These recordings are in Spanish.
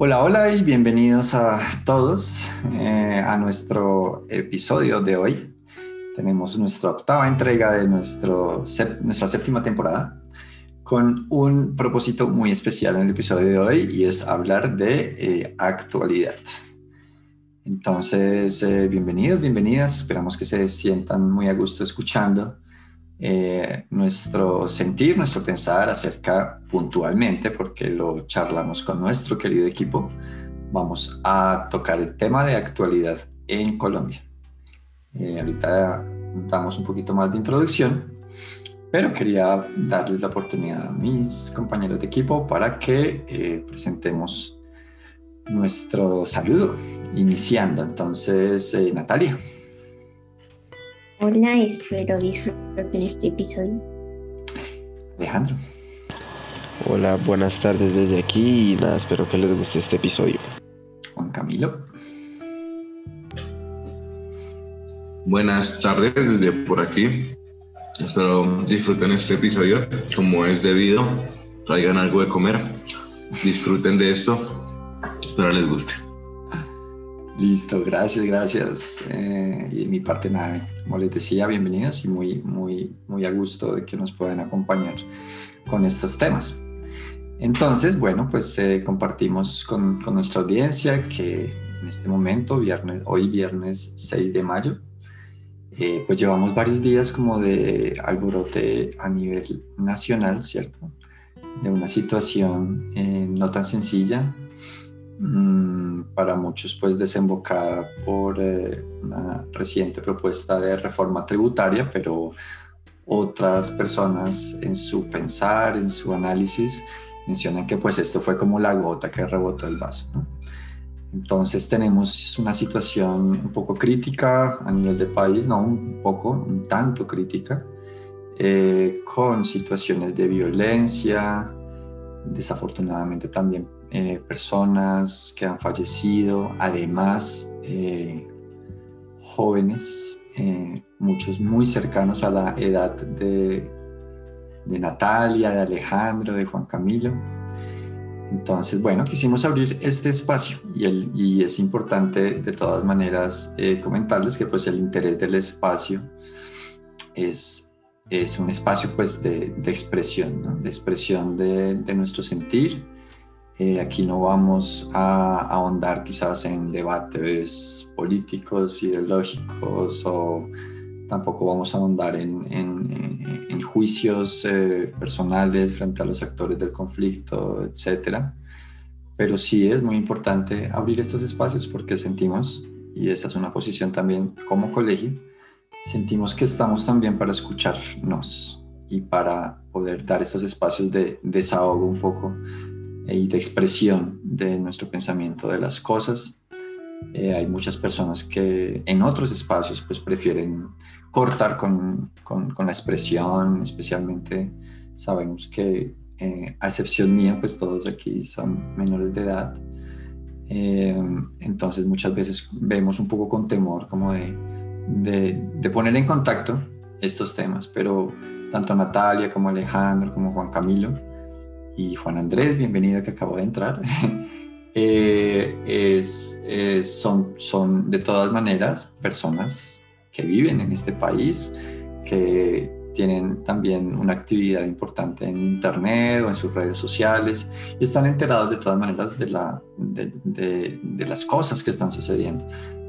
Hola, hola y bienvenidos a todos eh, a nuestro episodio de hoy. Tenemos nuestra octava entrega de nuestra séptima temporada con un propósito muy especial en el episodio de hoy y es hablar de eh, actualidad. Entonces, eh, bienvenidos, bienvenidas. Esperamos que se sientan muy a gusto escuchando eh, nuestro sentir, nuestro pensar acerca puntualmente, porque lo charlamos con nuestro querido equipo, vamos a tocar el tema de actualidad en Colombia. Eh, ahorita damos un poquito más de introducción, pero quería darles la oportunidad a mis compañeros de equipo para que eh, presentemos nuestro saludo, iniciando. Entonces, Natalia. Hola, espero disfruten este episodio. Alejandro. Hola, buenas tardes desde aquí y nada, espero que les guste este episodio. Juan Camilo. Buenas tardes desde por aquí. Espero disfruten este episodio como es debido. Traigan algo de comer. Disfruten de esto. Espero les guste. Listo, gracias, gracias. Eh, y de mi parte nada, como les decía, bienvenidos y muy, muy, muy a gusto de que nos puedan acompañar con estos temas. Entonces, bueno, pues eh, compartimos con, con, nuestra audiencia que en este momento, viernes, hoy viernes 6 de mayo, eh, pues llevamos varios días como de alborote a nivel nacional, ¿cierto? De una situación no tan sencilla, para muchos pues desembocada por eh, una reciente propuesta de reforma tributaria, pero otras personas en su pensar, en su análisis, mencionan que pues esto fue como la gota que rebotó el vaso. Entonces tenemos una situación un poco crítica a nivel de país, no un poco, un tanto crítica, eh, con situaciones de violencia, desafortunadamente también eh, personas que han fallecido, además eh, jóvenes, eh, muchos muy cercanos a la edad de, de, Natalia, de Alejandro, de Juan Camilo. Entonces, bueno, quisimos abrir este espacio y, el, y es importante de todas maneras comentarles que pues el interés del espacio es, es un espacio pues de, de expresión, de expresión de, de nuestro sentir, eh, aquí no vamos a ahondar quizás en debates políticos, ideológicos o tampoco vamos a ahondar en, en, juicios eh, personales frente a los actores del conflicto, etc. Pero sí es muy importante abrir estos espacios porque sentimos, y esa es una posición también como colegio, sentimos que estamos también para escucharnos y para poder dar estos espacios de desahogo un poco y de expresión de nuestro pensamiento de las cosas. Eh, hay muchas personas que en otros espacios pues prefieren cortar con, con, la expresión, especialmente sabemos que eh, a excepción mía pues todos aquí son menores de edad. Eh, entonces muchas veces vemos un poco con temor como de, de, de poner en contacto estos temas, pero tanto Natalia como Alejandro como Juan Camilo y Juan Andrés, bienvenido que acabo de entrar, eh, es, son, son de todas maneras personas que viven en este país, que tienen también una actividad importante en Internet o en sus redes sociales y están enterados de todas maneras de, la, de, de, las cosas que están sucediendo.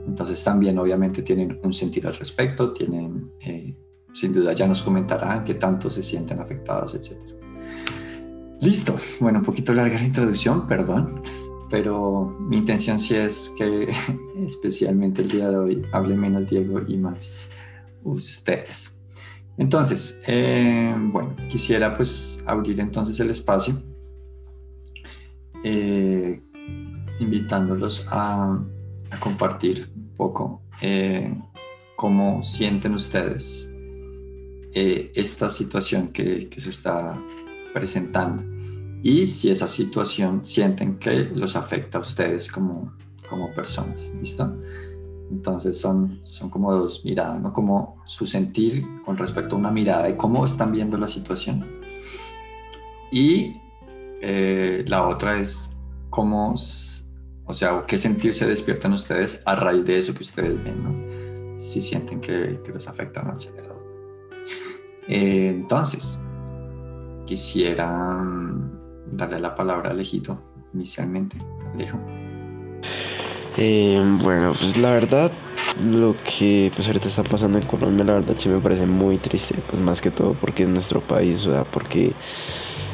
Entonces también obviamente tienen un sentir al respecto, tienen, eh, sin duda ya nos comentarán qué tanto se sienten afectados, etcétera. Listo. Bueno, un poquito larga la introducción, perdón, pero mi intención sí es que especialmente el día de hoy hable menos Diego y más ustedes. Entonces, eh, bueno, quisiera pues abrir entonces el espacio eh, invitándolos a, compartir un poco eh, cómo sienten ustedes esta situación que, que se está presentando y si esa situación sienten que los afecta a ustedes como, como personas, ¿listo? Entonces son, son como dos miradas, ¿no? Como su sentir con respecto a una mirada de cómo están viendo la situación. Y eh, la otra es cómo, o sea, qué sentirse despiertan ustedes a raíz de eso que ustedes ven, ¿no? Si sienten que, que los afecta o no, etc. Eh, entonces, quisiera mm, darle la palabra a Alejito inicialmente. Alejo. Eh, bueno, pues la verdad, lo que pues ahorita está pasando en Colombia, la verdad sí me parece muy triste, pues más que todo porque es nuestro país, o sea, porque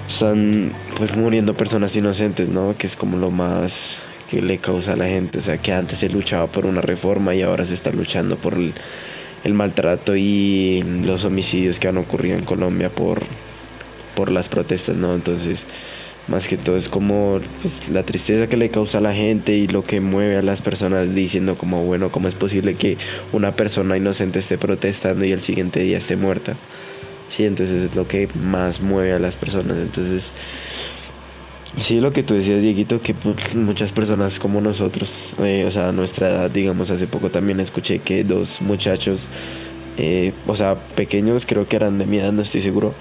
están pues muriendo personas inocentes, ¿no? Que es como lo más que le causa a la gente, o sea, que antes se luchaba por una reforma y ahora se está luchando por el, el maltrato y los homicidios que han ocurrido en Colombia por, por las protestas, ¿no? Entonces más que todo es como pues, la tristeza que le causa a la gente y lo que mueve a las personas diciendo como bueno cómo es posible que una persona inocente esté protestando y el siguiente día esté muerta sí entonces es lo que más mueve a las personas entonces sí lo que tú decías Dieguito que pues, muchas personas como nosotros eh, o sea nuestra edad digamos hace poco también escuché que dos muchachos eh, o sea pequeños creo que eran de mi edad no estoy seguro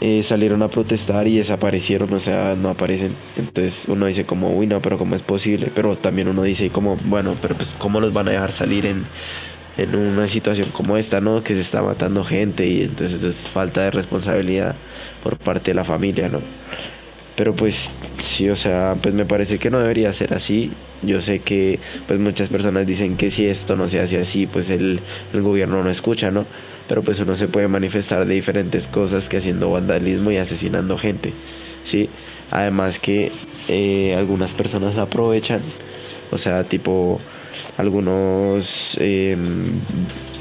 eh, salieron a protestar y desaparecieron, o sea, no aparecen. Entonces uno dice como, uy, no, pero ¿cómo es posible? Pero también uno dice como, bueno, pero pues ¿cómo los van a dejar salir en, en una situación como esta, ¿no? Que se está matando gente y entonces es falta de responsabilidad por parte de la familia, ¿no? Pero pues sí, o sea, pues me parece que no debería ser así. Yo sé que pues muchas personas dicen que si esto no se hace así, pues el, el gobierno no escucha, ¿no? pero pues uno se puede manifestar de diferentes cosas que haciendo vandalismo y asesinando gente, ¿sí? Además que eh, algunas personas aprovechan, o sea, tipo algunos, em,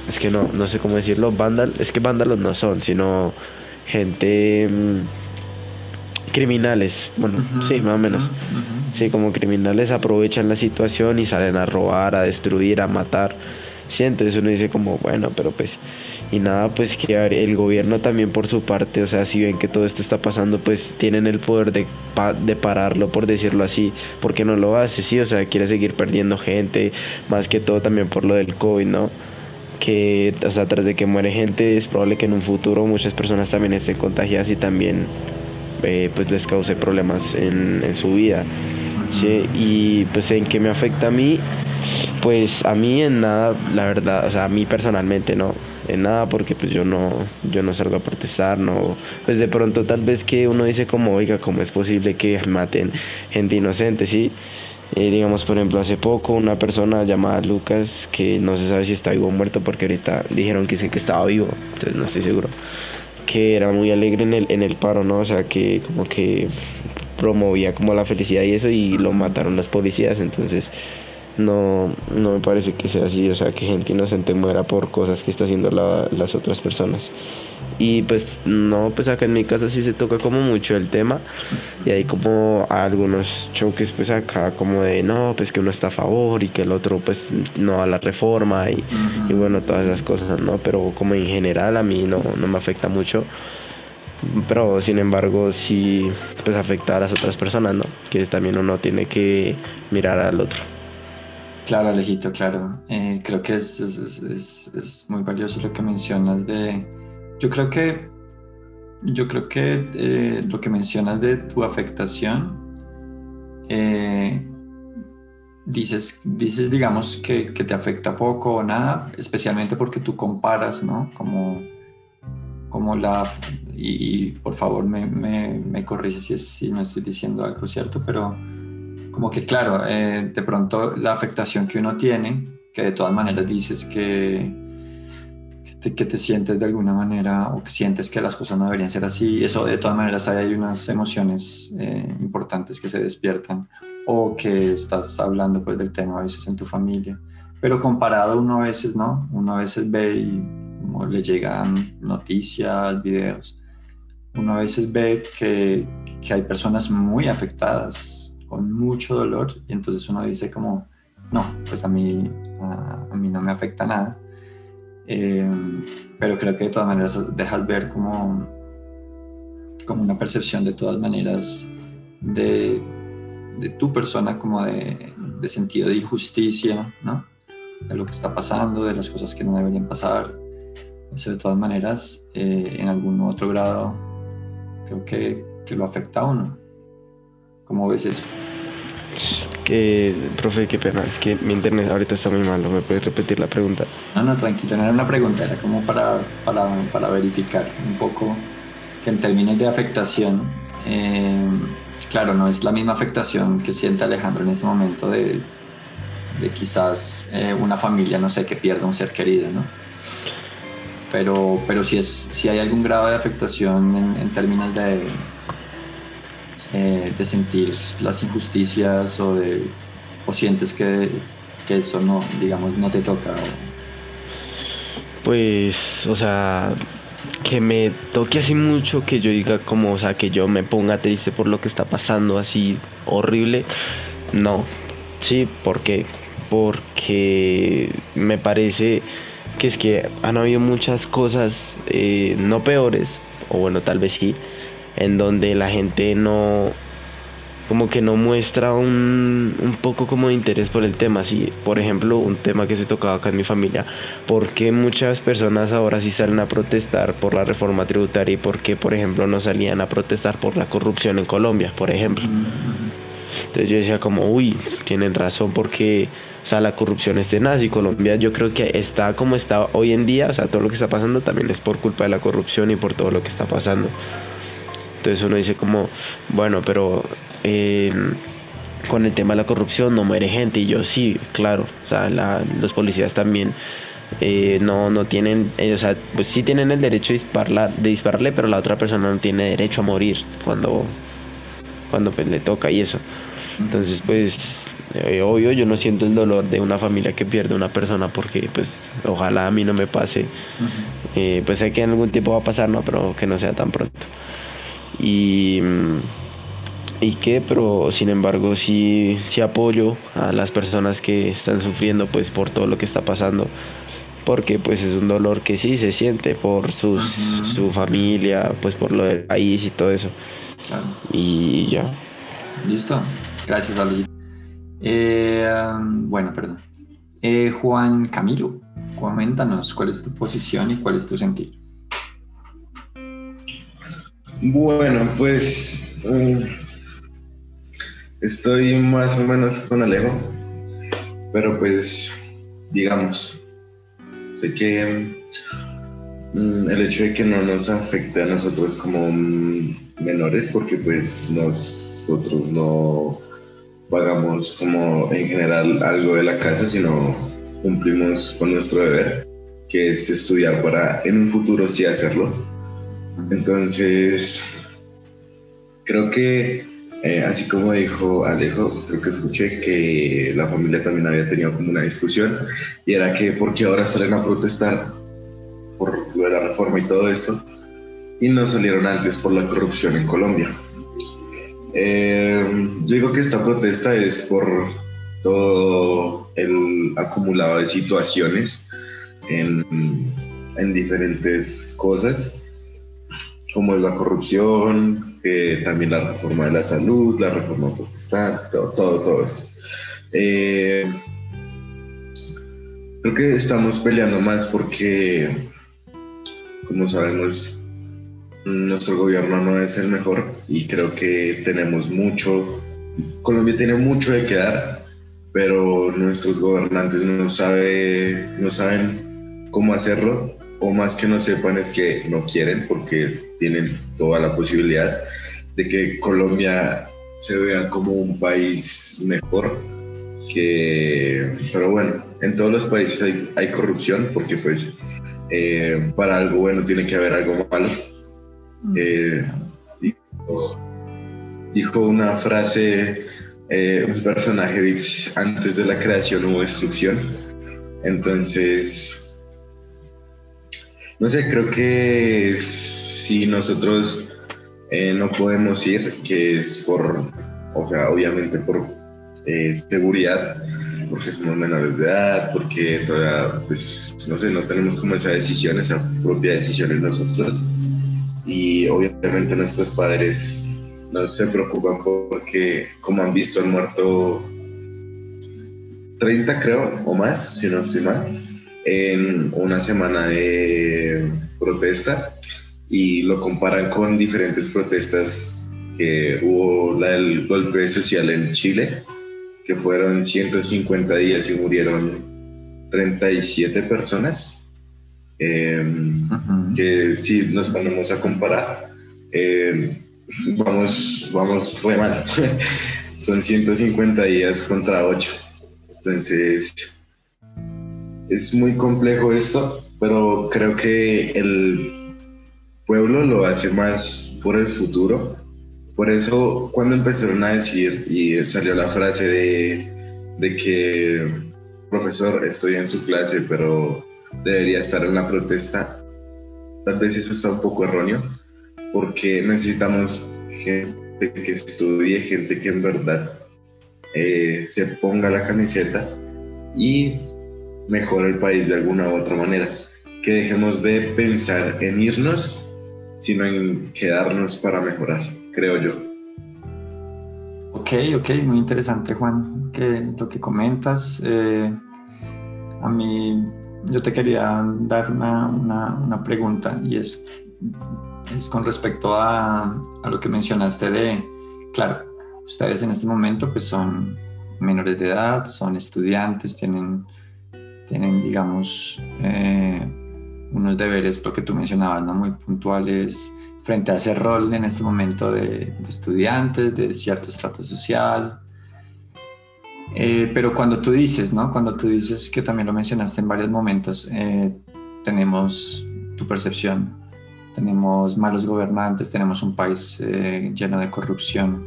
es que no, no sé cómo decirlo, vándal, es que vándalos no son, sino gente em, criminales, bueno, sí, más o menos. Sí, como criminales aprovechan la situación y salen a robar, a destruir, a matar. Sí, entonces uno dice como, bueno, pero pues y nada, pues que el gobierno también por su parte, o sea, si ven que todo esto está pasando, pues tienen el poder de, de pararlo, por decirlo así, porque no lo hace, sí, o sea, quiere seguir perdiendo gente, más que todo también por lo del COVID, ¿no? Que, o sea, tras de que muere gente, es probable que en un futuro muchas personas también estén contagiadas y también, eh, pues les cause problemas en, en su vida. Y pues en qué me afecta a mí, pues a mí en nada, la verdad, o sea, a mí personalmente, ¿no? en nada porque pues yo no yo no salgo a protestar no pues de pronto tal vez que uno dice como oiga cómo es posible que maten gente inocente sí eh, digamos por ejemplo hace poco una persona llamada Lucas que no se sabe si está vivo o muerto porque ahorita dijeron que sí que estaba vivo entonces no estoy seguro que era muy alegre en el en el paro no o sea que como que promovía como la felicidad y eso y lo mataron las policías entonces no, no me parece que sea así, o sea, que gente inocente muera por cosas que está haciendo las otras personas. Y pues no, pues acá en mi casa sí se toca como mucho el tema y hay como algunos choques pues acá como de no, pues que uno está a favor y que el otro pues no a la reforma y, y bueno, todas esas cosas, ¿no? Pero como en general a mí no, no me afecta mucho pero sin embargo sí pues afecta a las otras personas, ¿no? Que también uno tiene que mirar al otro. Claro, Alejito, claro. Eh, creo que es, es, es, es, muy valioso lo que mencionas de... Yo creo que, yo creo que eh, lo que mencionas de tu afectación, eh, dices, dices, digamos, que, que, te afecta poco o nada, especialmente porque tú comparas, ¿no? Como, como la... Y, por favor me, me, me corriges si, si no estoy diciendo algo cierto, pero como que claro, eh, de pronto la afectación que uno tiene, que de todas maneras dices que, que te, sientes de alguna manera o que sientes que las cosas no deberían ser así, eso de todas maneras hay, unas emociones eh, importantes que se despiertan o que estás hablando pues del tema a veces en tu familia, pero comparado uno a veces no, uno a veces ve y le llegan noticias, videos, uno a veces ve que, que hay personas muy afectadas con mucho dolor y entonces uno dice como, no, pues a mí, a, mí no me afecta nada. Eh, pero creo que de todas maneras dejas ver como, como una percepción de todas maneras de, de tu persona como de, de, sentido de injusticia, ¿no? De lo que está pasando, de las cosas que no deberían pasar. Eso de todas maneras, eh, en algún otro grado, creo que, que lo afecta a uno. ¿Cómo ves eso? Que, profe, qué pena, es que mi internet ahorita está muy malo, ¿me puedes repetir la pregunta? No, no, tranquilo, no era una pregunta, era como para, para, para verificar un poco que en términos de afectación, eh, claro, no es la misma afectación que siente Alejandro en este momento de, de quizás eh, una familia, no sé, que pierda un ser querido, ¿no? Pero, pero si, es, si hay algún grado de afectación en, en términos de, eh, de sentir las injusticias o, de, o sientes que, que eso no, digamos, no te toca. Pues, o sea, que me toque así mucho, que yo diga como, o sea, que yo me ponga triste por lo que está pasando, así horrible, no. Sí, ¿por qué? Porque me parece que es que han habido muchas cosas eh, no peores, o bueno, tal vez sí, en donde la gente no, como que no muestra un, un poco como de interés por el tema. Así, por ejemplo, un tema que se tocaba acá en mi familia, ¿por qué muchas personas ahora sí salen a protestar por la reforma tributaria y por qué, por ejemplo, no salían a protestar por la corrupción en Colombia, por ejemplo? Entonces yo decía como, uy, tienen razón porque, o sea, la corrupción es tenaz y Colombia yo creo que está como está hoy en día, o sea, todo lo que está pasando también es por culpa de la corrupción y por todo lo que está pasando. Entonces uno dice como, bueno, pero eh, con el tema de la corrupción no muere gente. Y yo sí, claro, o sea, los policías también eh, no, no tienen, eh, o sea, pues sí tienen el derecho de, dispararla, de dispararle, pero la otra persona no tiene derecho a morir cuando, cuando pues, le toca y eso. Entonces, pues, obvio, yo no siento el dolor de una familia que pierde una persona porque, pues, ojalá a mí no me pase. pues sé que en algún tiempo va a pasar, ¿no? Pero que no sea tan pronto. Y, y que, pero sin embargo sí, sí apoyo a las personas que están sufriendo pues por todo lo que está pasando porque pues es un dolor que sí se siente por sus, su familia, pues por lo del país y todo eso. Y ya. Listo. Gracias, Ali. Eh, bueno, perdón. Eh, Juan Camilo, coméntanos cuál es tu posición y cuál es tu sentido. Bueno, pues mm, estoy más o menos con Alejo, pero pues digamos, sé que mm, el hecho de que no nos afecte a nosotros como mm, menores, porque pues nosotros no pagamos como en general algo de la casa, sino cumplimos con nuestro deber, que es estudiar para en un futuro sí hacerlo entonces, creo que, eh, así como dijo Alejo, creo que escuché que la familia también había tenido como una discusión y era que porque ahora salen a protestar por la reforma y todo esto y no salieron antes por la corrupción en Colombia. Eh, yo digo que esta protesta es por todo el acumulado de situaciones en, en diferentes cosas como es la corrupción, también la reforma de la salud, la reforma protestante, todo, todo, todo esto. Eh, creo que estamos peleando más porque, como sabemos, nuestro gobierno no es el mejor y creo que tenemos mucho, Colombia tiene mucho de quedar, pero nuestros gobernantes no, sabe, no saben cómo hacerlo o más que no sepan es que no quieren porque tienen toda la posibilidad de que Colombia se vea como un país mejor que pero bueno en todos los países hay, corrupción porque pues eh, para algo bueno tiene que haber algo malo. Eh, dijo, una frase eh, un personaje antes de la creación hubo destrucción. Entonces no sé, creo que si nosotros eh, no podemos ir, que es por, o sea, obviamente por eh, seguridad, porque somos menores de edad, porque todavía, pues, no sé, no tenemos como esa decisión, esa propia decisión en nosotros. Y obviamente nuestros padres no se preocupan porque, como han visto, han muerto 30, creo, o más, si no estoy mal en una semana de protesta y lo comparan con diferentes protestas que hubo la del golpe social en Chile que fueron 150 días y murieron 37 personas. Em, que si nos ponemos a comparar, em, vamos, vamos muy mal. Son 150 días contra 8. Entonces, es muy complejo esto, pero creo que el pueblo lo hace más por el futuro. Por eso, cuando empezaron a decir y salió la frase de, de que, profesor, estoy en su clase, pero debería estar en la protesta, tal vez eso está un poco erróneo, porque necesitamos gente que estudie, gente que en verdad eh, se ponga la camiseta y mejore el país de alguna u otra manera. Que dejemos de pensar en irnos, sino en quedarnos para mejorar, creo yo. Ok, ok, muy interesante Juan, que lo que comentas. Eh, a mí, yo te quería dar una, una, una pregunta y es es con respecto a, a, lo que mencionaste de, claro, ustedes en este momento pues son menores de edad, son estudiantes, tienen, tienen digamos, eh, unos deberes, lo que tú mencionabas, ¿no? Muy puntuales frente a ese rol en este momento de, de estudiantes, de cierto estrato social. Eh, pero cuando tú dices, ¿no? Cuando tú dices que también lo mencionaste en varios momentos, eh, tenemos tu percepción tenemos malos gobernantes, tenemos un país eh, lleno de corrupción.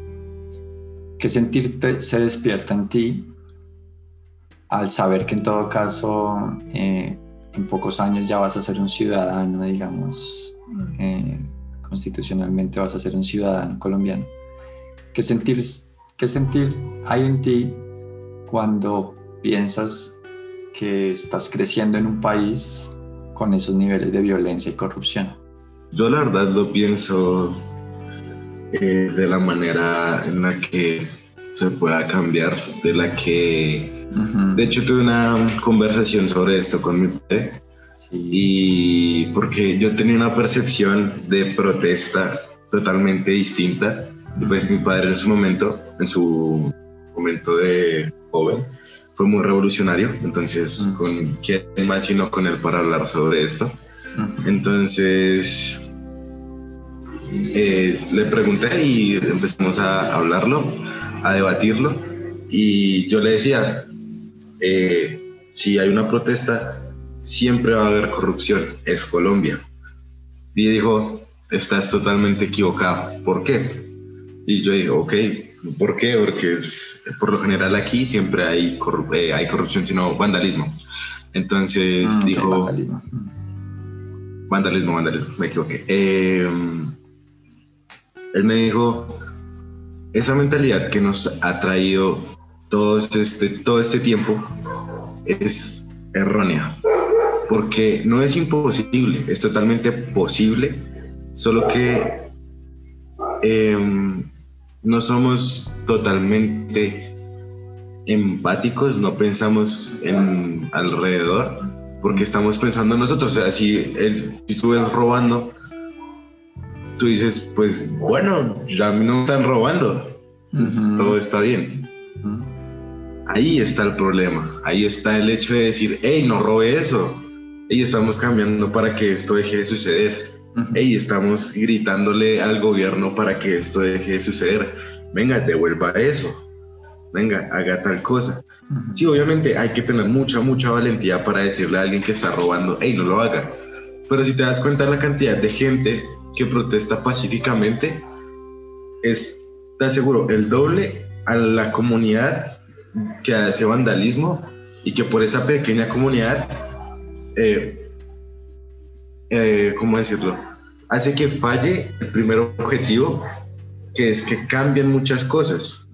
¿Qué sentirte se despierta en ti al saber que en todo caso eh, en pocos años ya vas a ser un ciudadano, digamos, eh, constitucionalmente vas a ser un ciudadano colombiano? ¿Qué sentir, ¿Qué sentir hay en ti cuando piensas que estás creciendo en un país con esos niveles de violencia y corrupción? Yo la verdad lo pienso eh, de la manera en la que se pueda cambiar, de la que... De hecho tuve una conversación sobre esto con mi padre y porque yo tenía una percepción de protesta totalmente distinta. Pues mi padre en su momento, en su momento de joven, fue muy revolucionario, entonces con quién más sino con él para hablar sobre esto. Entonces, eh, le pregunté y empezamos a hablarlo, a debatirlo. Y yo le decía, eh, si hay una protesta, siempre va a haber corrupción, es Colombia. Y dijo, estás totalmente equivocado. ¿Por qué? Y yo dije, ok, ¿por qué? Porque por lo general aquí siempre hay, eh, hay corrupción, sino vandalismo. Entonces mm, dijo vandalismo, vandalismo, me equivoqué. Em, él me dijo, esa mentalidad que nos ha traído todo este, todo este tiempo es errónea, porque no es imposible, es totalmente posible, solo que em, no somos totalmente empáticos, no pensamos en alrededor porque estamos pensando en nosotros. O sea, si, si tú ves robando, tú dices, pues bueno, ya a mí no me están robando, todo está bien. Ahí está el problema, ahí está el hecho de decir, hey, no robe eso. Y estamos cambiando para que esto deje de suceder. Hey, estamos gritándole al gobierno para que esto deje de suceder. Venga, devuelva eso venga, haga tal cosa. Sí, obviamente hay que tener mucha, mucha valentía para decirle a alguien que está robando, hey, no lo haga. Pero si te das cuenta la cantidad de gente que protesta pacíficamente, es, te aseguro, el doble a la comunidad que hace vandalismo y que por esa pequeña comunidad, eh, eh, ¿cómo decirlo? Hace que falle el primer objetivo, que es que cambien muchas cosas.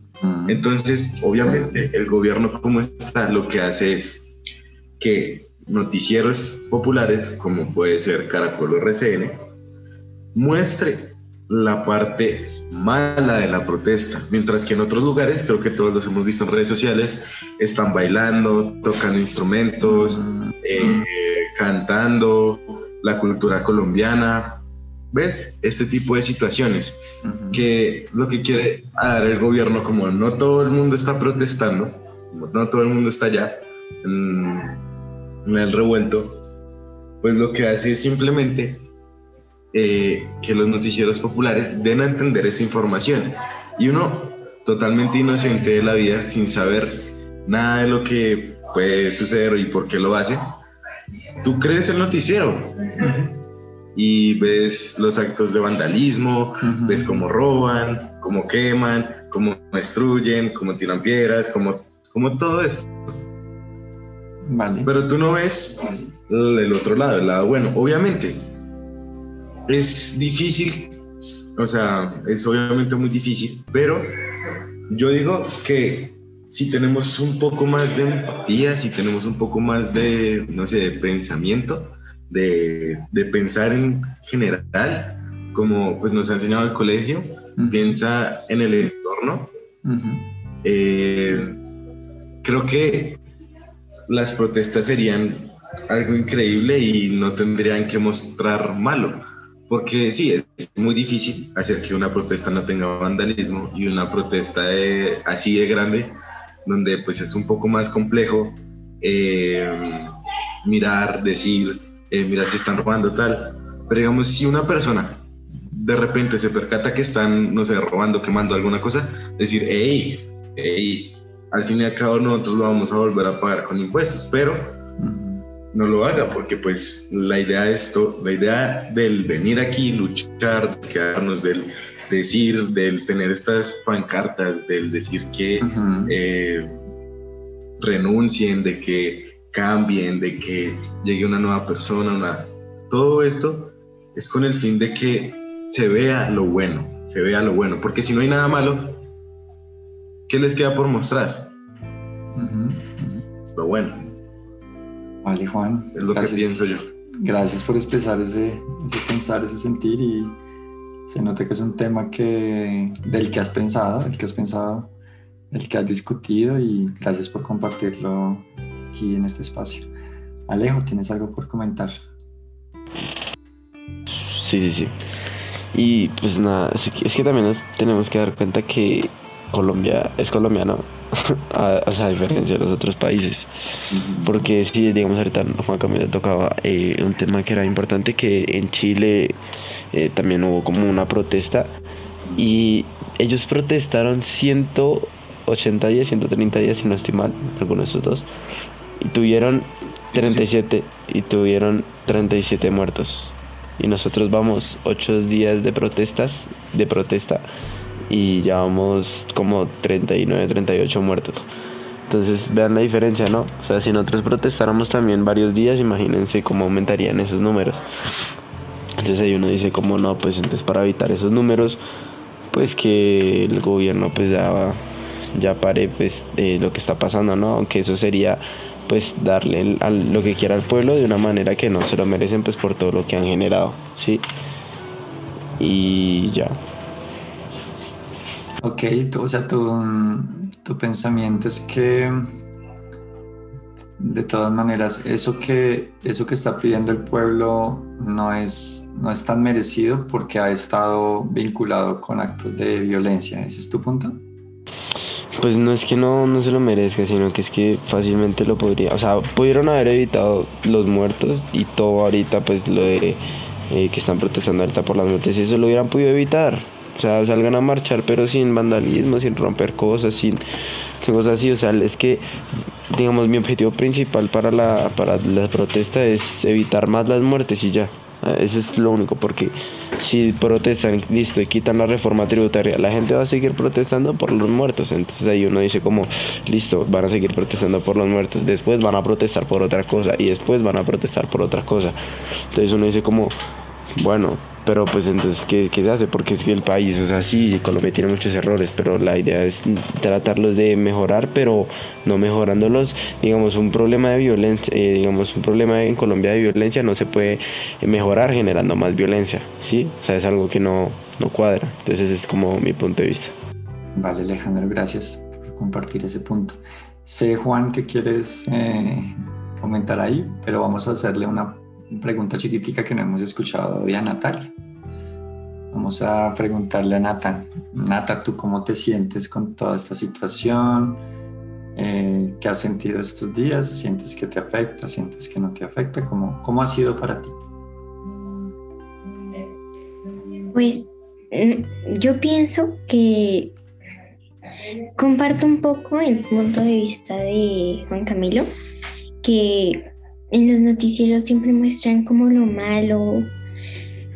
Entonces, obviamente, el gobierno como está, lo que hace es que noticieros populares, como puede ser Caracol o RCN, muestre la parte mala de la protesta, mientras que en otros lugares, creo que todos los hemos visto en redes sociales, están bailando, tocando instrumentos, eh, cantando la cultura colombiana, ¿Ves? Este tipo de situaciones que lo que quiere dar el gobierno, como no todo el mundo está protestando, como no todo el mundo está allá en, en el revuelto, pues lo que hace es simplemente eh, que los noticieros populares den a entender esa información. Y uno, totalmente inocente de la vida, sin saber nada de lo que puede suceder y por qué lo hace, tú crees el noticiero y ves los actos de vandalismo, ves cómo roban, cómo queman, cómo destruyen, cómo tiran piedras, cómo, como todo esto. Vale. Pero tú no ves el otro lado, el lado bueno. Obviamente, es difícil, o sea, es obviamente muy difícil, pero yo digo que si tenemos un poco más de empatía, si tenemos un poco más de, no sé, de pensamiento, de, de pensar en general, como pues nos ha enseñado el colegio, piensa en el entorno. Eh, creo que las protestas serían algo increíble y no tendrían que mostrar malo. Porque sí, es muy difícil hacer que una protesta no tenga vandalismo y una protesta así de grande, donde pues es un poco más complejo eh, mirar, decir, eh, mirar si están robando tal. Pero digamos, si una persona de repente se percata que están, no sé, robando, quemando alguna cosa, decir, hey, hey, al fin y al cabo nosotros lo vamos a volver a pagar con impuestos, pero no lo haga, porque pues la idea de esto, la idea del venir aquí, luchar, quedarnos, del decir, del tener estas pancartas, del decir que eh, renuncien, de que cambien, de que llegue una nueva persona, una... todo esto es con el fin de que se vea lo bueno, se vea lo bueno, porque si no hay nada malo, ¿qué les queda por mostrar? Lo bueno. Vale, Juan. Es lo que pienso yo. Gracias por expresar ese, ese pensar, ese sentir y se nota que es un tema que, del que has pensado, el que has pensado, el que has discutido y gracias por compartirlo aquí en este espacio. Alejo, ¿tienes algo por comentar? Sí, sí, sí. Y pues nada, es que, es que también nos tenemos que dar cuenta que Colombia es colombiano, o sea, a diferencia de los otros países. Porque si, digamos, ahorita Juan Camilo tocaba eh, un tema que era importante, que en Chile eh, también hubo como una protesta y ellos protestaron 180 días, 130 días, si no estoy mal, algunos de esos dos, y tuvieron 37, y tuvieron 37 muertos. Y nosotros vamos 8 días de protestas, de protesta, y llevamos como 39, 38 muertos. Entonces vean la diferencia, ¿no? O sea, si nosotros protestáramos también varios días, imagínense cómo aumentarían esos números. Entonces ahí uno dice, como no, pues entonces para evitar esos números, pues que el gobierno pues ya, ya pare pues lo que está pasando, ¿no? Aunque eso sería pues darle lo que quiera al pueblo de una manera que no se lo merecen pues por todo lo que han generado, ¿sí? Y ya. Ok, o sea, tu, tu pensamiento es que de todas maneras eso que, eso que está pidiendo el pueblo no es, no es tan merecido porque ha estado vinculado con actos de violencia. ¿Ese es tu punto? Pues no es que no, no se lo merezca, sino que es que fácilmente lo podría, o sea, pudieron haber evitado los muertos y todo ahorita, pues lo de eh, que están protestando ahorita por las muertes, eso lo hubieran podido evitar. O sea, salgan a marchar, pero sin vandalismo, sin romper cosas, sin, cosas así. O sea, es que, digamos, mi objetivo principal para la, para la protesta es evitar más las muertes y ya. Ah, eso es lo único, porque si protestan, listo, y quitan la reforma tributaria, la gente va a seguir protestando por los muertos. Entonces ahí uno dice como, listo, van a seguir protestando por los muertos, después van a protestar por otra cosa y después van a protestar por otra cosa. Entonces uno dice como, bueno, pero pues entonces, ¿qué, se hace? Porque es que el país, o sea, sí, Colombia tiene muchos errores, pero la idea es tratarlos de mejorar, pero no mejorándolos. Digamos, un problema de violencia, eh, digamos, un problema en Colombia de violencia no se puede mejorar generando más violencia, ¿sí? O sea, es algo que no, no cuadra. Entonces, es como mi punto de vista. Vale, Alejandro, gracias por compartir ese punto. Sé, Juan, que quieres eh, comentar ahí, pero vamos a hacerle una pregunta chiquitica que no hemos escuchado de a Natalia. Vamos a preguntarle a Nata. Nata, ¿tú cómo te sientes con toda esta situación? Eh, ¿Qué has sentido estos días? ¿Sientes que te afecta? ¿Sientes que no te afecta? ¿Cómo, cómo ha sido para ti? Pues mm, yo pienso que comparto un poco el punto de vista de Juan Camilo, que en los noticieros siempre muestran como lo malo,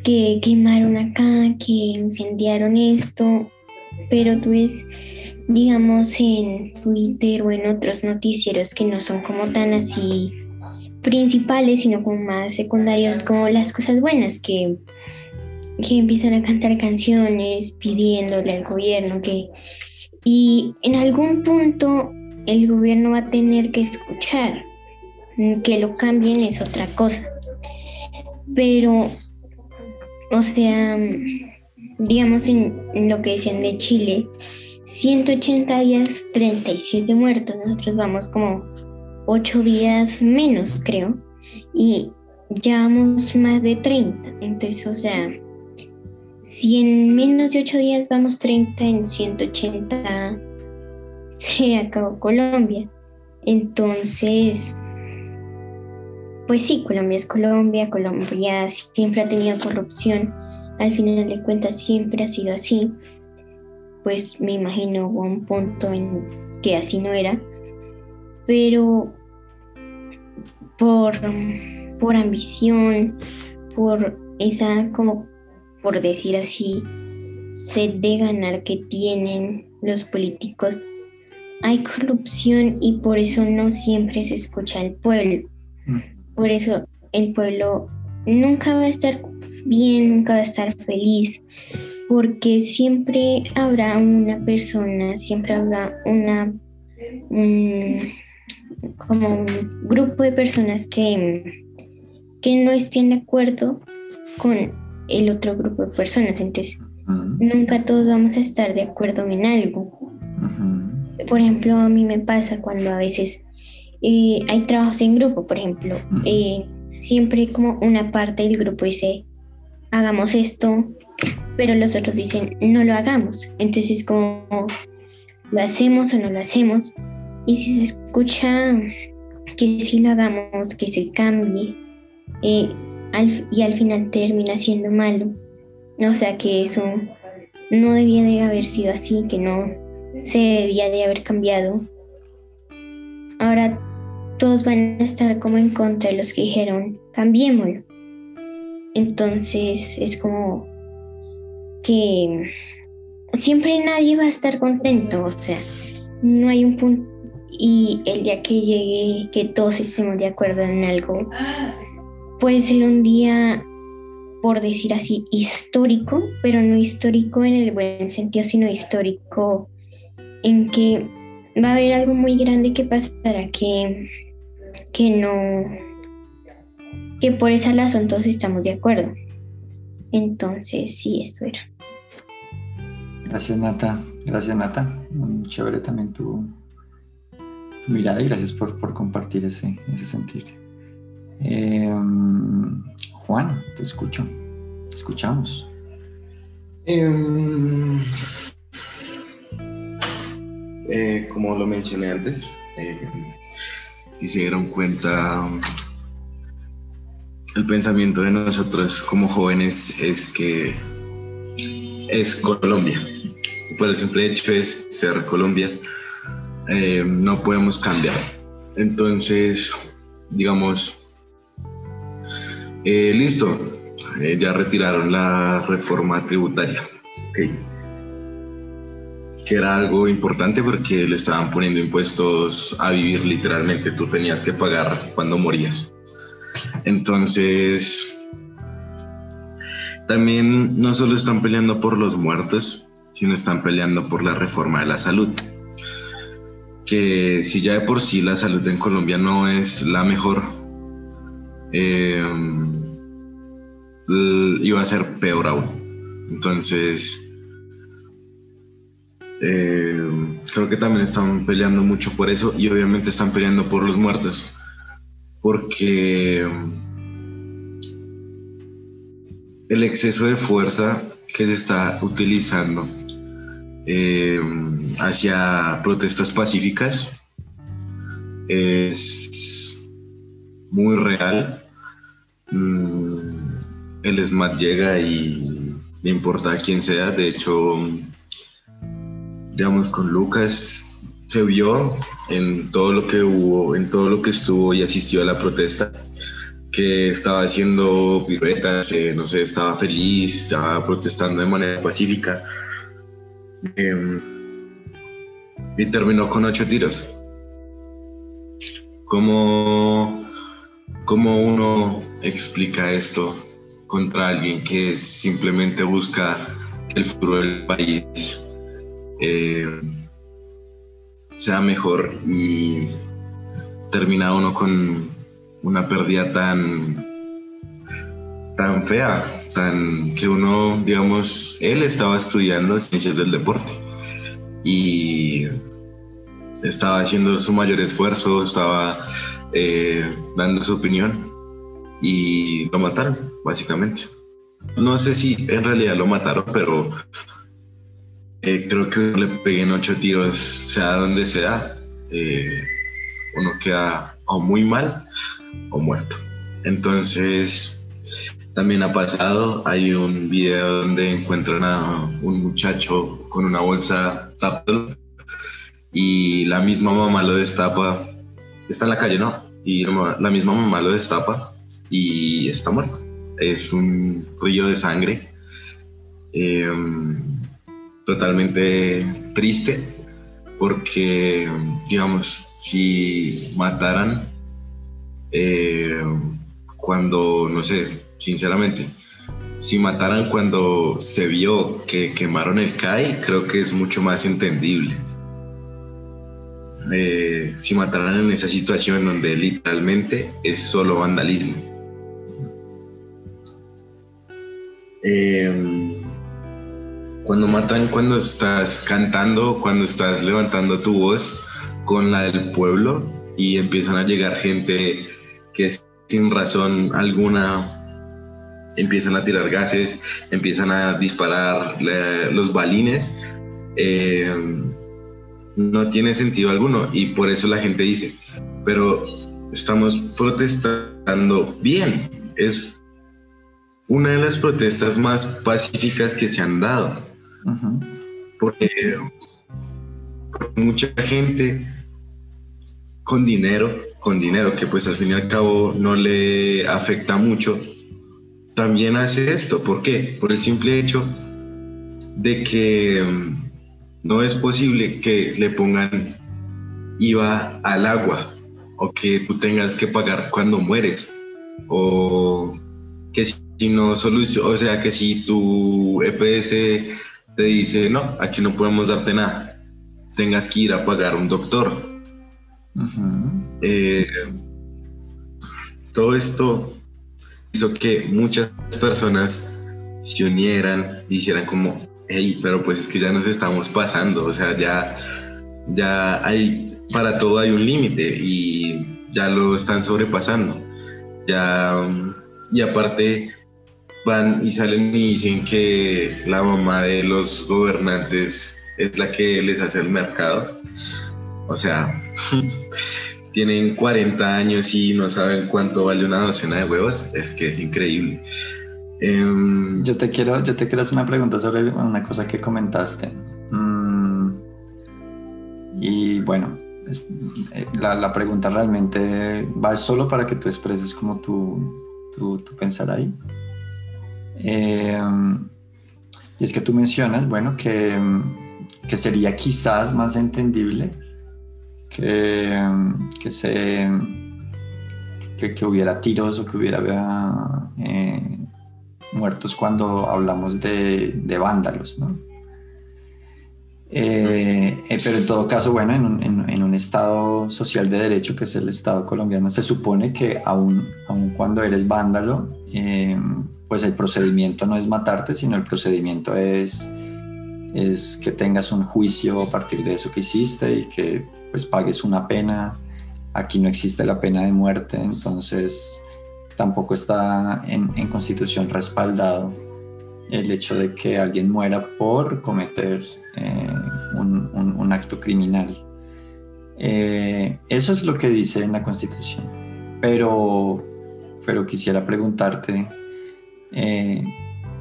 que quemaron acá, que incendiaron esto, pero tú ves, digamos, en Twitter o en otros noticieros que no son como tan así principales, sino como más secundarios, como las cosas buenas que, que empiezan a cantar canciones pidiéndole al gobierno que... Y en algún punto el gobierno va a tener que escuchar, que lo cambien es otra cosa. Pero, o sea, digamos en, lo que decían de Chile, 180 días, 37 muertos. Nosotros vamos como 8 días menos, creo. Y ya vamos más de 30. Entonces, o sea, si en menos de 8 días vamos 30, en 180 se acabó Colombia. Entonces, pues sí, Colombia es Colombia, Colombia siempre ha tenido corrupción, al final de cuentas siempre ha sido así, pues me imagino hubo un punto en que así no era, pero por, por ambición, por esa, como por decir así, sed de ganar que tienen los políticos, hay corrupción y por eso no siempre se escucha al pueblo. Mm. Por eso el pueblo nunca va a estar bien, nunca va a estar feliz, porque siempre habrá una persona, siempre habrá una como un grupo de personas que, que no estén de acuerdo con el otro grupo de personas. Entonces, nunca todos vamos a estar de acuerdo en algo. Por ejemplo, a mí me pasa cuando a veces eh, hay trabajos en grupo, por ejemplo, eh, siempre como una parte del grupo dice, hagamos esto, pero los otros dicen, no lo hagamos. Entonces, como, ¿lo hacemos o no lo hacemos? Y si se escucha que sí lo hagamos, que se cambie, eh, y al final termina siendo malo. O sea que eso no debía de haber sido así, que no se debía de haber cambiado. Ahora todos van a estar como en contra de los que dijeron, cambiémoslo. Entonces es como que siempre nadie va a estar contento, o sea, no hay un punto y el día que llegue, que todos estemos de acuerdo en algo, puede ser un día, por decir así, histórico, pero no histórico en el buen sentido, sino histórico en que va a haber algo muy grande que pasará que que no, que por esa razón todos estamos de acuerdo. Entonces, sí, esto era. Gracias, Nata. Gracias, Nata. Muy chévere también tu, tu mirada y gracias por, compartir ese, ese sentir. Em, Juan, te escucho. Te escuchamos. Em, eh, como lo mencioné antes, eh, si se dieron cuenta, el pensamiento de nosotros como jóvenes es que es Colombia. Por el simple hecho es ser Colombia. Eh, no podemos cambiar. Entonces, digamos, eh, listo, eh, ya retiraron la reforma tributaria. Okay que era algo importante porque le estaban poniendo impuestos a vivir literalmente, tú tenías que pagar cuando morías. Entonces, también no solo están peleando por los muertos, sino están peleando por la reforma de la salud. Que si ya de por sí la salud en Colombia no es la mejor, eh, iba a ser peor aún. Entonces, eh, creo que también están peleando mucho por eso y obviamente están peleando por los muertos. Porque el exceso de fuerza que se está utilizando eh, hacia protestas pacíficas es muy real. Mm, el SMAT llega y no importa quién sea. De hecho, digamos, con Lucas se vio en todo lo que hubo, en todo lo que estuvo y asistió a la protesta, que estaba haciendo piruetas, eh, no sé, estaba feliz, estaba protestando de manera pacífica. Em, y terminó con ocho tiros. ¿Cómo, ¿Cómo uno explica esto contra alguien que simplemente busca el futuro del país eh, sea mejor y termina uno con una pérdida tan tan fea, tan que uno, digamos, él estaba estudiando ciencias del deporte y estaba haciendo su mayor esfuerzo, estaba eh, dando su opinión y lo mataron, básicamente. No sé si en realidad lo mataron, pero eh, creo que le peguen ocho tiros, sea donde sea, eh, uno queda o muy mal o muerto. Entonces, también ha pasado, hay un video donde encuentran a un muchacho con una bolsa tapado y la misma mamá lo destapa, está en la calle, ¿no? Y la misma mamá lo destapa y está muerto. Es un río de sangre. Eh, totalmente triste porque, digamos, si mataran eh, cuando, no sé, sinceramente, si mataran cuando se vio que quemaron el CAI, creo que es mucho más entendible. Eh, si mataran en esa situación donde literalmente es solo vandalismo. Eh, cuando matan, cuando estás cantando, cuando estás levantando tu voz con la del pueblo y empiezan a llegar gente que sin razón alguna empiezan a tirar gases, empiezan a disparar los balines, eh, no tiene sentido alguno y por eso la gente dice, pero estamos protestando bien, es una de las protestas más pacíficas que se han dado porque, mucha gente con dinero, con dinero que pues al fin y al cabo no le afecta mucho, también hace esto. ¿Por qué? Por el simple hecho de que mm, no es posible que le pongan IVA al agua o que tú tengas que pagar cuando mueres o que si no solución, o sea que si tu EPS te dice, no, aquí no podemos darte nada, tengas que ir a pagar un doctor. Eh, todo esto hizo que muchas personas se unieran y hicieran como, hey, pero pues es que ya nos estamos pasando, o sea, ya, ya hay, para todo hay un límite y ya lo están sobrepasando. Ya, y aparte, van y salen y dicen que la mamá de los gobernantes es la que les hace el mercado. O sea, tienen 40 años y no saben cuánto vale una docena de huevos. Es que es increíble. Em, yo, te quiero, yo te quiero hacer una pregunta sobre una cosa que comentaste. Mm, y bueno, eh, la, pregunta realmente va solo para que tú expreses como tu, tu, tu pensar ahí. Eh, y es que tú mencionas, bueno, que, que sería quizás más entendible que, que, que, hubiera tiros o que hubiera eh, muertos cuando hablamos de, de vándalos, ¿no? Eh, pero en todo caso, bueno, en un, en, un, Estado social de derecho que es el Estado colombiano, se supone que aun, aun cuando eres vándalo, pues el procedimiento no es matarte, sino el procedimiento es, es que tengas un juicio a partir de eso que hiciste y que pues pagues una pena. Aquí no existe la pena de muerte, entonces tampoco está en, constitución respaldado el hecho de que alguien muera por cometer eh, un, un, acto criminal. Eh, eso es lo que dice en la Constitución. Pero, pero quisiera preguntarte eh,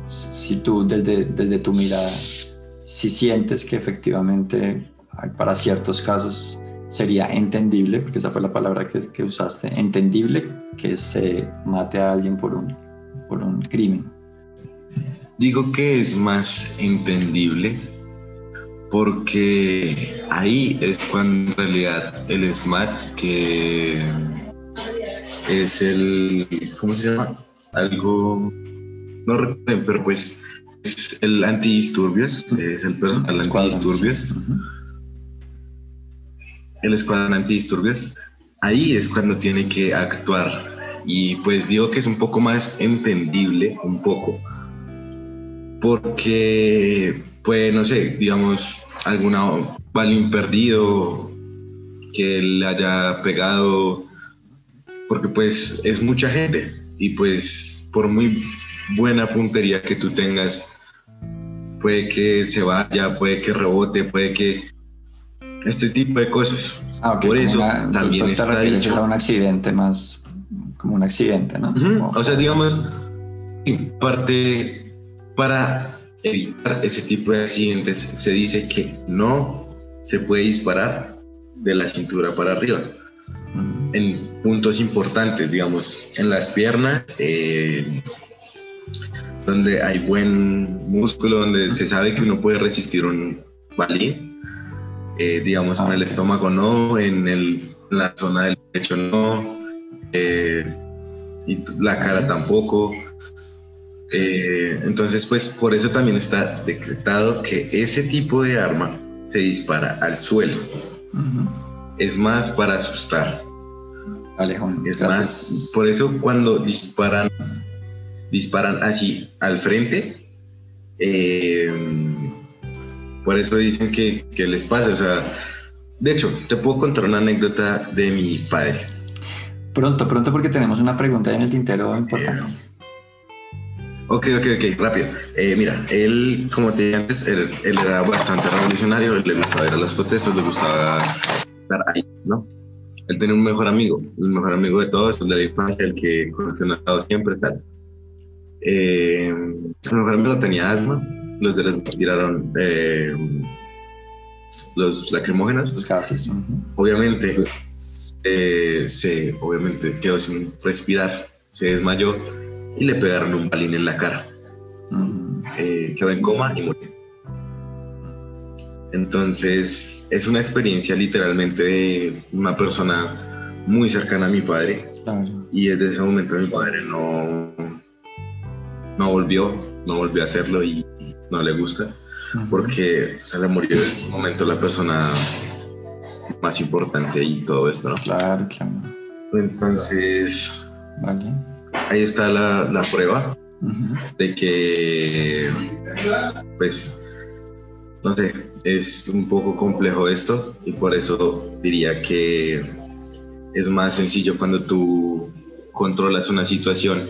si tú desde, desde tu mirada, si sientes que efectivamente para ciertos casos sería entendible, porque esa fue la palabra que, que usaste, entendible que se mate a alguien por un, por un crimen. Digo que es más entendible porque ahí es cuando en realidad el SMAT, que es el, ¿cómo se llama? Algo, no recuerdo, pero pues es el antidisturbios, es el personal antidisturbios. El escuadrón antidisturbios. Ahí es cuando tiene que actuar. Y pues digo que es un poco más entendible, un poco, porque, pues, no sé, digamos, alguna balín perdido que le haya pegado, porque pues es mucha gente y pues por muy buena puntería que tú tengas, puede que se vaya, puede que rebote, puede que este tipo de cosas. Ah, por eso también está dicho. a un accidente más como un accidente, ¿no? O sea, digamos, parte para evitar ese tipo de accidentes se dice que no se puede disparar de la cintura para arriba. En puntos importantes, digamos, en las piernas, eh, donde hay buen músculo, donde se sabe que uno puede resistir un balín, eh, digamos, en el estómago no, en, el, la zona del pecho no, eh, y la cara tampoco. Eh, entonces, pues por eso también está decretado que ese tipo de arma se dispara al suelo. Es más para asustar. es más, por eso cuando disparan, disparan así al frente, eh, por eso dicen que, que les pasa. O sea, de hecho, te puedo contar una anécdota de mi padre. Pronto, pronto, porque tenemos una pregunta en el tintero importante. Ok, ok, ok, rápido. Eh, mira, él, como te dije antes, él, era bastante revolucionario, él le gustaba ir a las protestas, le gustaba estar ahí, ¿no? Él tenía un mejor amigo, el mejor amigo de todos, el de la infancia, el que conoció siempre, tal. Eh, el mejor amigo tenía asma, los de les tiraron eh, los lacrimógenos. Los gases. Obviamente, se, obviamente quedó sin respirar, se desmayó y le pegaron un balín en la cara. Eh, quedó en coma y murió. Entonces, es una experiencia literalmente de una persona muy cercana a mi padre. Y desde ese momento mi padre no, no volvió, no volvió a hacerlo y no le gusta, porque se le murió en ese momento la persona más importante y todo esto, ¿no? Claro, claro. Entonces, vale ahí está la, prueba de que, pues, no sé, es un poco complejo esto y por eso diría que es más sencillo cuando tú controlas una situación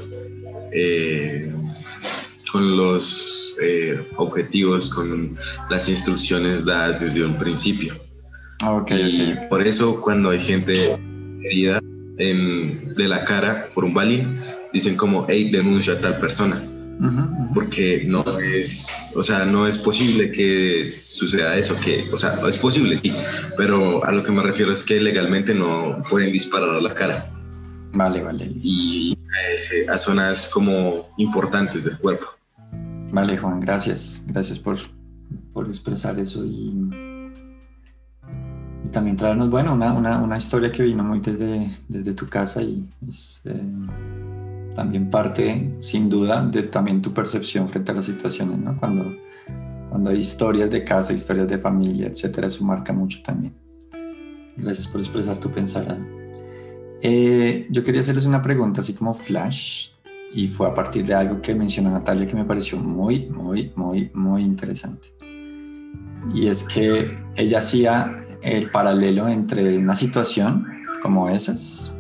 eh, con los eh, objetivos, con las instrucciones dadas desde un principio. Ah, y por eso cuando hay gente herida en, de la cara por un balín, dicen como, hey, denuncio a tal persona. Porque no es, o sea, no es posible que suceda eso, que, o sea, es posible, sí, pero a lo que me refiero es que legalmente no pueden disparar a la cara. Vale, vale. Y a, zonas como importantes del cuerpo. Vale, Juan, gracias. Gracias por, por expresar eso y, también traernos, bueno, una, una, una, historia que vino muy desde, desde tu casa y es, eh, también parte, sin duda, de también tu percepción frente a las situaciones, ¿no? Cuando, cuando hay historias de casa, historias de familia, etcétera, eso marca mucho también. Gracias por expresar tu pensar. Eh, yo quería hacerles una pregunta así como flash y fue a partir de algo que mencionó Natalia que me pareció muy, muy, muy, muy interesante. Y es que ella hacía el paralelo entre una situación como esas,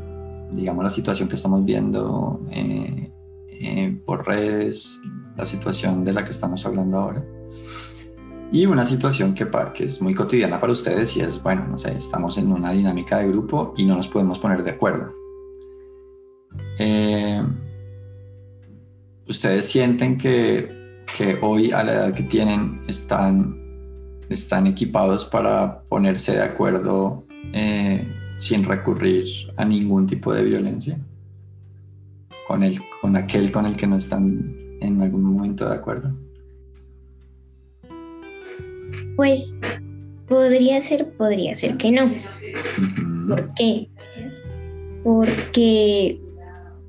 digamos, la situación que estamos viendo eh, eh, por redes, la situación de la que estamos hablando ahora, Y una situación que, que es muy cotidiana para ustedes y es, bueno, no sé, estamos en una dinámica de grupo y no nos podemos poner de acuerdo. Eh, ¿Ustedes sienten que, que, hoy a la edad que tienen están, están equipados para ponerse de acuerdo eh, sin recurrir a ningún tipo de violencia? Con, el, con aquel con el que no están en algún momento de acuerdo. Pues podría ser, podría ser que no. ¿Por qué? Porque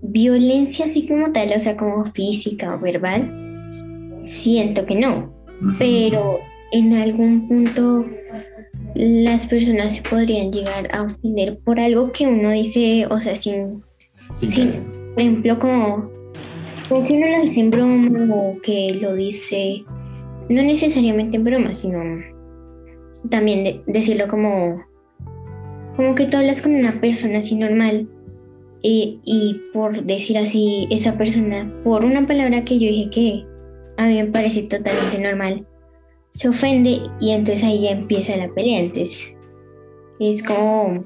violencia así como tal, o sea, como física o verbal, siento que no. Pero en algún punto las personas se podrían llegar a ofender por algo que uno dice, o sea, sin, sin, por ejemplo, como, como que uno lo dice en broma o que lo dice no necesariamente en broma, sino también decirlo como, como que tú hablas con una persona así normal y, por decir así, esa persona, por una palabra que yo dije que a mí me parece totalmente normal, se ofende y entonces ahí ya empieza la pelea. Entonces es como,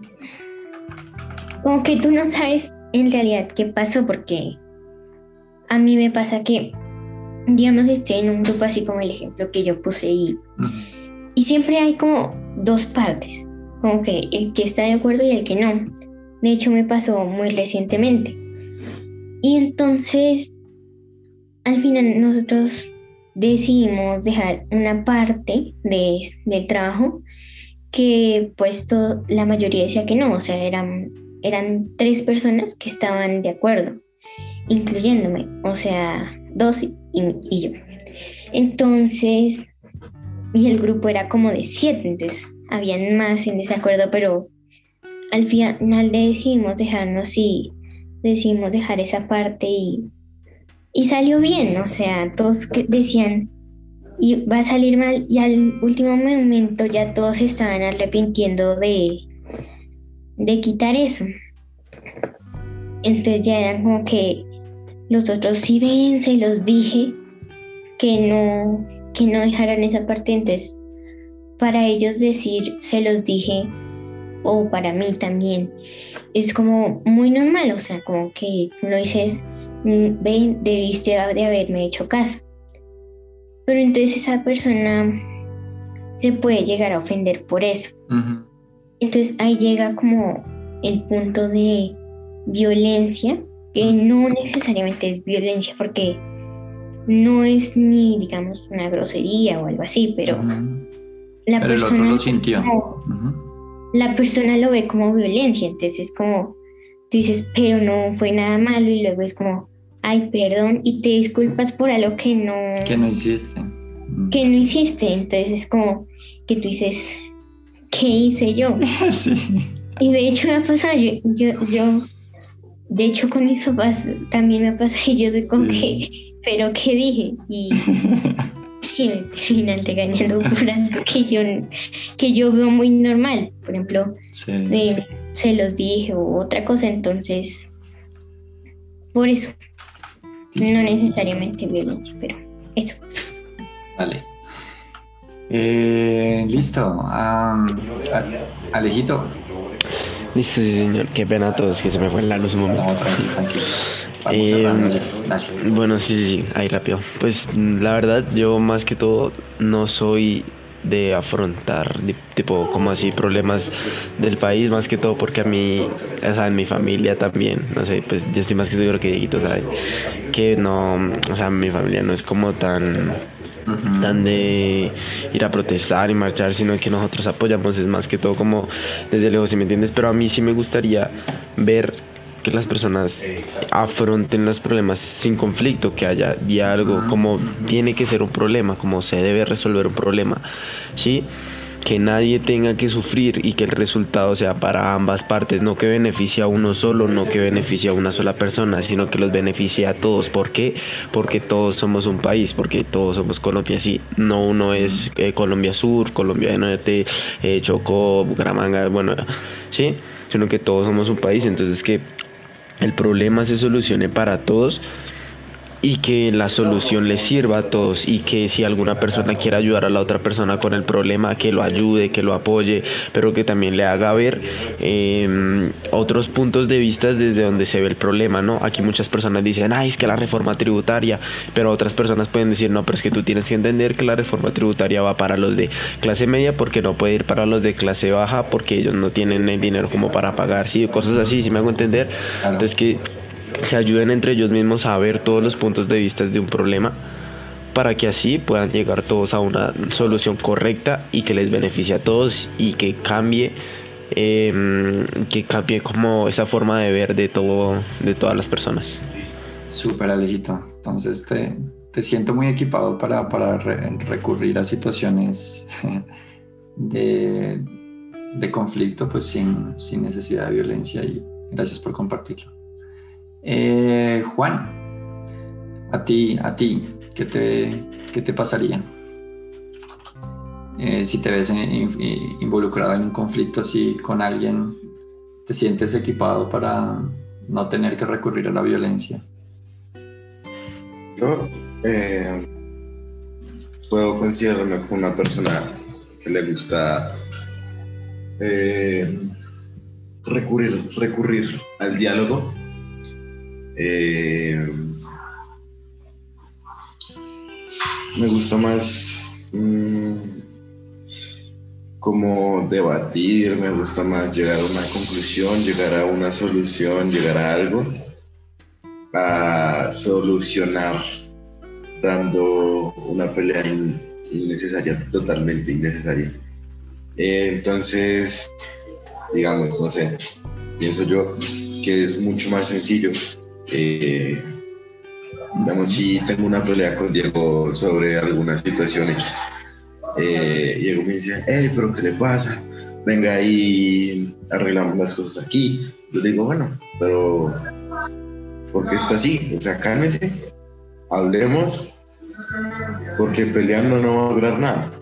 como que tú no sabes en realidad qué pasó porque a mí me pasa que digamos, estoy en un grupo así como el ejemplo que yo puse y, y siempre hay como dos partes, como que el que está de acuerdo y el que no. De hecho, me pasó muy recientemente. Y entonces, al final nosotros decidimos dejar una parte de, del trabajo que pues la mayoría decía que no, o sea, eran, eran tres personas que estaban de acuerdo, incluyéndome, o sea, dos y, yo. Entonces, y el grupo era como de siete, entonces habían más en desacuerdo, pero al final decidimos dejarnos y decidimos dejar esa parte y, y salió bien, o sea, todos decían y va a salir mal y al último momento ya todos estaban arrepintiendo de, de quitar eso. Entonces ya era como que los otros sí ven, se los dije que no, que no dejaran esa parte. Entonces, para ellos decir, se los dije, o para mí también, es como muy normal, o sea, como que no dices, mm, ven, debiste de haberme hecho caso. Pero entonces esa persona se puede llegar a ofender por eso. Entonces ahí llega como el punto de violencia que no necesariamente es violencia porque no es ni, digamos, una grosería o algo así, pero la persona lo sintió. La persona lo ve como violencia, entonces es como, tú dices, pero no fue nada malo y luego es como, ay, perdón, y te disculpas por algo que no... Que no hiciste. Que no hiciste, entonces es como que tú dices, ¿qué hice yo? sí. Y de hecho me ha pasado, yo, yo, yo de hecho, con mis papás también me pasa y yo soy como que, pero ¿qué dije? Y, terminan regañando por algo que yo, que yo veo muy normal. Por ejemplo, eh, se los dije o otra cosa, entonces, por eso. No necesariamente violencia, pero eso. Vale. Eh, listo. Alejito, Listo, sí, señor. Qué pena a todos que se me fue la luz un momento. No, tranquilo, tranquilo. Eh, bueno, sí, sí, sí, ahí rápido. Pues la verdad, yo más que todo no soy de afrontar tipo como así problemas del país más que todo porque a mí o sea en mi familia también no sé pues yo estoy más que seguro que Dieguito sabe que no o sea mi familia no es como tan tan de ir a protestar y marchar, sino que nosotros apoyamos, es más que todo como desde lejos, si me entiendes, pero a mí sí me gustaría ver que las personas afronten los problemas sin conflicto, que haya diálogo, como tiene que ser un problema, como se debe resolver un problema, ¿sí? que nadie tenga que sufrir y que el resultado sea para ambas partes, no que beneficie a uno solo, no que beneficie a una sola persona, sino que los beneficie a todos. ¿Por qué? Porque todos somos un país, porque todos somos Colombia, sí, no uno es eh, Colombia Sur, Colombia de Norte, eh, Chocó, Bucaramanga, bueno, sí, sino que todos somos un país, entonces que el problema se solucione para todos y que la solución les sirva a todos y que si alguna persona quiere ayudar a la otra persona con el problema, que lo ayude, que lo apoye, pero que también le haga ver em, otros puntos de vista desde donde se ve el problema, ¿no? Aquí muchas personas dicen, ay, es que la reforma tributaria, pero otras personas pueden decir, no, pero es que tú tienes que entender que la reforma tributaria va para los de clase media porque no puede ir para los de clase baja porque ellos no tienen el dinero como para pagar, sí, cosas así, si me hago entender. Entonces que se ayuden entre ellos mismos a ver todos los puntos de vista de un problema para que así puedan llegar todos a una solución correcta y que les beneficie a todos y que cambie em, que cambie como esa forma de ver de todo de todas las personas. Súper Alejito. Entonces te, te, siento muy equipado para, para recurrir a situaciones de, de conflicto pues sin, sin necesidad de violencia y gracias por compartirlo eh, Juan, a ti, a ti, ¿qué te, qué te pasaría? Eh, si te ves involucrado en un conflicto así con alguien, ¿te sientes equipado para no tener que recurrir a la violencia? Yo eh, puedo considerarme como una persona que le gusta recurrir, recurrir al diálogo eh, me gusta más mm, como debatir, me gusta más llegar a una conclusión, llegar a una solución, llegar a algo, a solucionar dando una pelea innecesaria, totalmente innecesaria. Eh, entonces, digamos, no sé, pienso yo que es mucho más sencillo eh, digamos, si tengo una pelea con Diego sobre algunas situaciones, eh, Diego me dice, hey, pero ¿qué le pasa? Venga y arreglamos las cosas aquí. Yo digo, bueno, pero ¿por qué está así? O sea, cálmese, hablemos, porque peleando no va a lograr nada.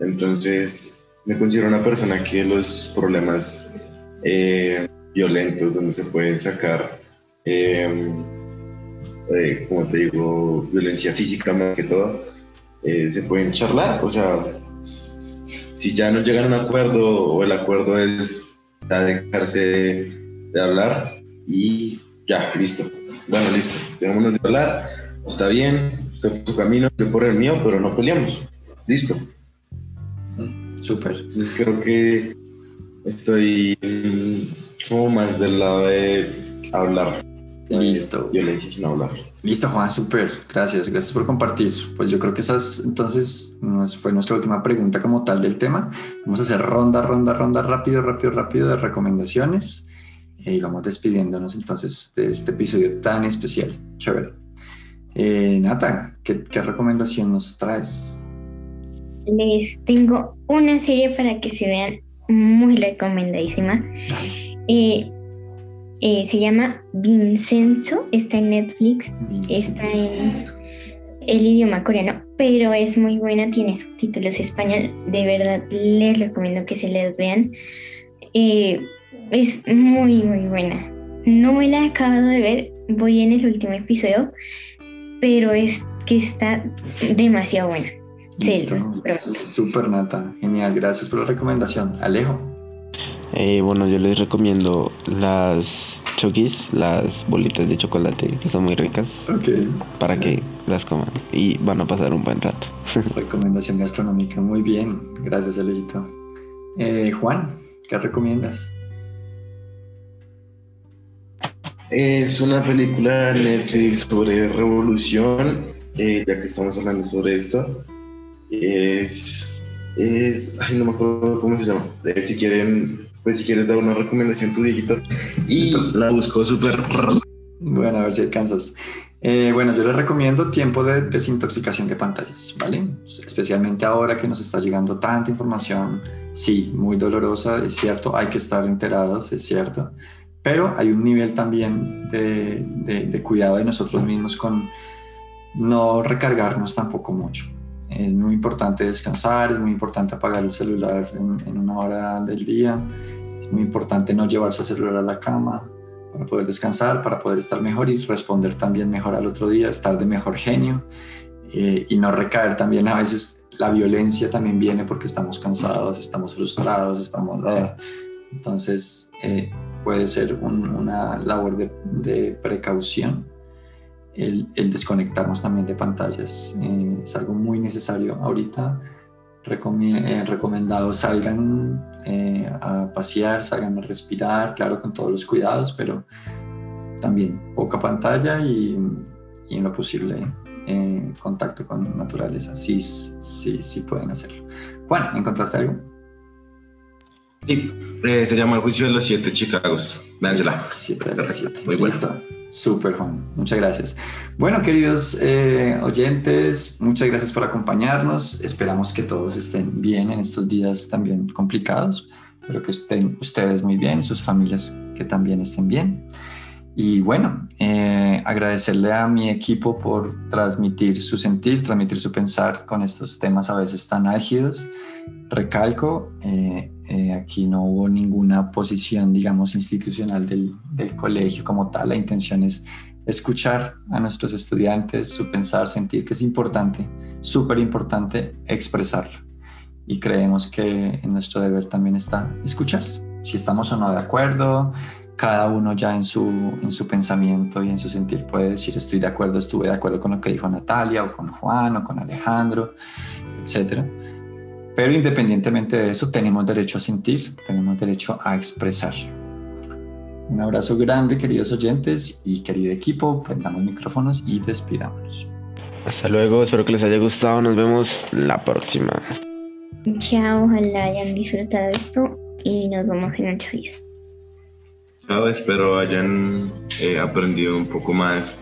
Entonces, me considero una persona que los problemas eh, violentos, donde se pueden sacar Em, eh, como te digo, violencia física más que todo, eh, se pueden charlar, o sea, si ya no llegan a un acuerdo o el acuerdo es ya dejarse de hablar y ya, listo. Bueno, listo, dejémonos de hablar, está bien, usted por su camino, yo por el mío, pero no peleamos. Listo. Súper. Entonces creo que estoy como más del lado de hablar. Listo. Violencia sin hablar. Listo, Juan, súper. Gracias, gracias por compartir. Pues yo creo que esas, entonces, fue nuestra última pregunta como tal del tema. Vamos a hacer ronda, ronda, ronda, rápido, rápido, rápido de recomendaciones. Y vamos despidiéndonos entonces de este episodio tan especial. Chévere. Eh, Nata, ¿qué, ¿qué, recomendación nos traes? Les tengo una serie para que se vean muy recomendadísima. Eh, eh, se llama Vincenzo, está en Netflix, está en el idioma coreano, pero es muy buena, tiene subtítulos español, de verdad les recomiendo que se les vean. Eh, es muy, muy buena. No me la he acabado de ver, voy en el último episodio, pero es que está demasiado buena. Super nata, genial, gracias por la recomendación. Alejo. Eh, bueno, yo les recomiendo las chokis, las bolitas de chocolate, que son muy ricas. Para que las coman y van a pasar un buen rato. Recomendación gastronómica, muy bien. Gracias, Alejito. Eh, Juan, ¿qué recomiendas? Es una película Netflix sobre revolución, eh, ya que estamos hablando sobre esto. Es, es, ay, no me acuerdo cómo se llama. si quieren pues si quieres dar una recomendación tu Dieguito. Y la busco súper... Bueno, a ver si alcanzas. Eh, bueno, yo les recomiendo tiempo de desintoxicación de pantallas, ¿vale? Especialmente ahora que nos está llegando tanta información, sí, muy dolorosa, es cierto, hay que estar enterados, es cierto, pero hay un nivel también de, de, cuidado de nosotros mismos con no recargarnos tampoco mucho. Es muy importante descansar, es muy importante apagar el celular en, en una hora del día es muy importante no llevar su celular a la cama para poder descansar, para poder estar mejor y responder también mejor al otro día, estar de mejor genio eh, y no recaer también a veces. La violencia también viene porque estamos cansados, estamos frustrados, estamos... Entonces eh, puede ser una labor de, de precaución el, el, desconectarnos también de pantallas. Eh, es algo muy necesario ahorita. Eh, recomendado salgan eh, a pasear, salgan a respirar, claro, con todos los cuidados, pero también poca pantalla y, y en lo posible contacto con naturaleza. Sí, sí, sí pueden hacerlo. Juan, ¿encontraste algo? Sí, se llama El juicio de los siete Chicagos. Véansela. Siete de los siete. Muy bueno. Súper, Juan. Muchas gracias. Bueno, queridos eh, oyentes, muchas gracias por acompañarnos. Esperamos que todos estén bien en estos días también complicados, pero que estén ustedes muy bien, sus familias que también estén bien. Y bueno, eh, agradecerle a mi equipo por transmitir su sentir, transmitir su pensar con estos temas a veces tan álgidos. Recalco, eh, eh, aquí no hubo ninguna posición, digamos, institucional del, del, colegio como tal. La intención es escuchar a nuestros estudiantes, su pensar, sentir, que es importante, súper importante expresarlo. Y creemos que en nuestro deber también está escuchar. Si estamos o no de acuerdo, cada uno ya en su, en su pensamiento y en su sentir puede decir estoy de acuerdo, estuve de acuerdo con lo que dijo Natalia o con Juan o con Alejandro, etc. Pero independientemente de eso, tenemos derecho a sentir, tenemos derecho a expresar. Un abrazo grande, queridos oyentes y querido equipo. Prendamos micrófonos y despidámonos. Hasta luego, espero que les haya gustado. Nos vemos la próxima. Chao, ojalá hayan disfrutado esto y nos vemos en ocho días espero hayan eh, aprendido un poco más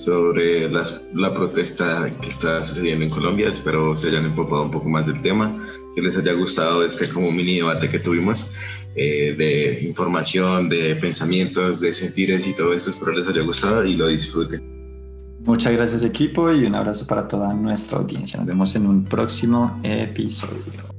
sobre la protesta que está sucediendo en Colombia. Espero se hayan empapado un poco más del tema, que les haya gustado este como mini debate que tuvimos eh, de información, de pensamientos, de sentires y todo esto. Espero les haya gustado y lo disfruten. Muchas gracias equipo y un abrazo para toda nuestra audiencia. Nos vemos en un próximo episodio.